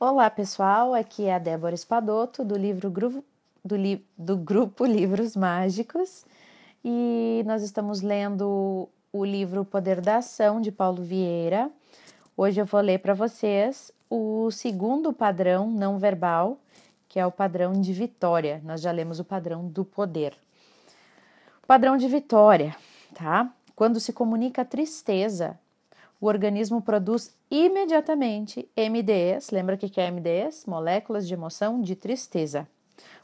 Olá pessoal, aqui é a Débora Espadoto do livro do, li, do grupo Livros Mágicos e nós estamos lendo o livro Poder da Ação de Paulo Vieira. Hoje eu vou ler para vocês o segundo padrão não verbal, que é o padrão de vitória. Nós já lemos o padrão do poder. Padrão de vitória, tá? Quando se comunica tristeza, o organismo produz imediatamente MDEs. Lembra o que é MDEs? Moléculas de emoção de tristeza.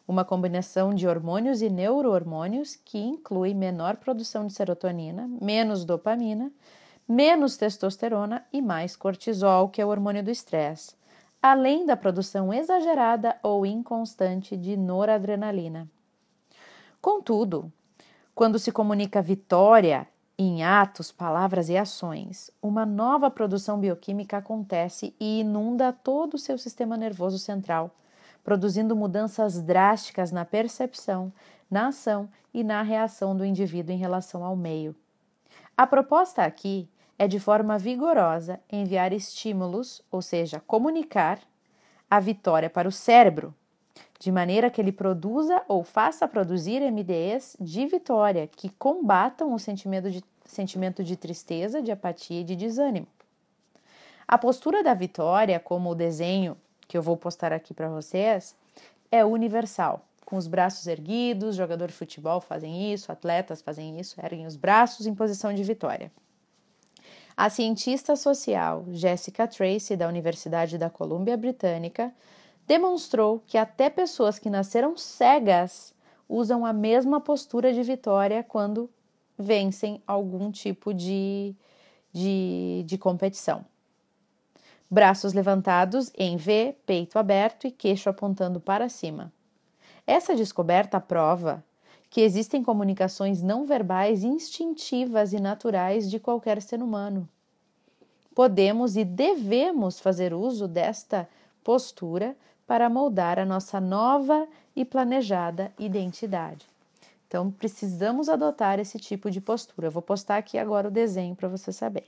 Uma combinação de hormônios e neurohormônios que inclui menor produção de serotonina, menos dopamina, menos testosterona e mais cortisol, que é o hormônio do estresse, além da produção exagerada ou inconstante de noradrenalina. Contudo, quando se comunica vitória em atos, palavras e ações, uma nova produção bioquímica acontece e inunda todo o seu sistema nervoso central, produzindo mudanças drásticas na percepção, na ação e na reação do indivíduo em relação ao meio. A proposta aqui é, de forma vigorosa, enviar estímulos, ou seja, comunicar a vitória para o cérebro, de maneira que ele produza ou faça produzir MDEs de vitória que combatam o sentimento de, sentimento de tristeza, de apatia e de desânimo. A postura da vitória, como o desenho que eu vou postar aqui para vocês, é universal. Com os braços erguidos, jogador de futebol fazem isso, atletas fazem isso, erguem os braços em posição de vitória. A cientista social Jessica Tracy, da Universidade da Colômbia Britânica, demonstrou que até pessoas que nasceram cegas usam a mesma postura de vitória quando vencem algum tipo de, de, de competição. Braços levantados em V, peito aberto e queixo apontando para cima. Essa descoberta prova que existem comunicações não verbais instintivas e naturais de qualquer ser humano. Podemos e devemos fazer uso desta postura para moldar a nossa nova e planejada identidade. Então, precisamos adotar esse tipo de postura. Eu vou postar aqui agora o desenho para você saber.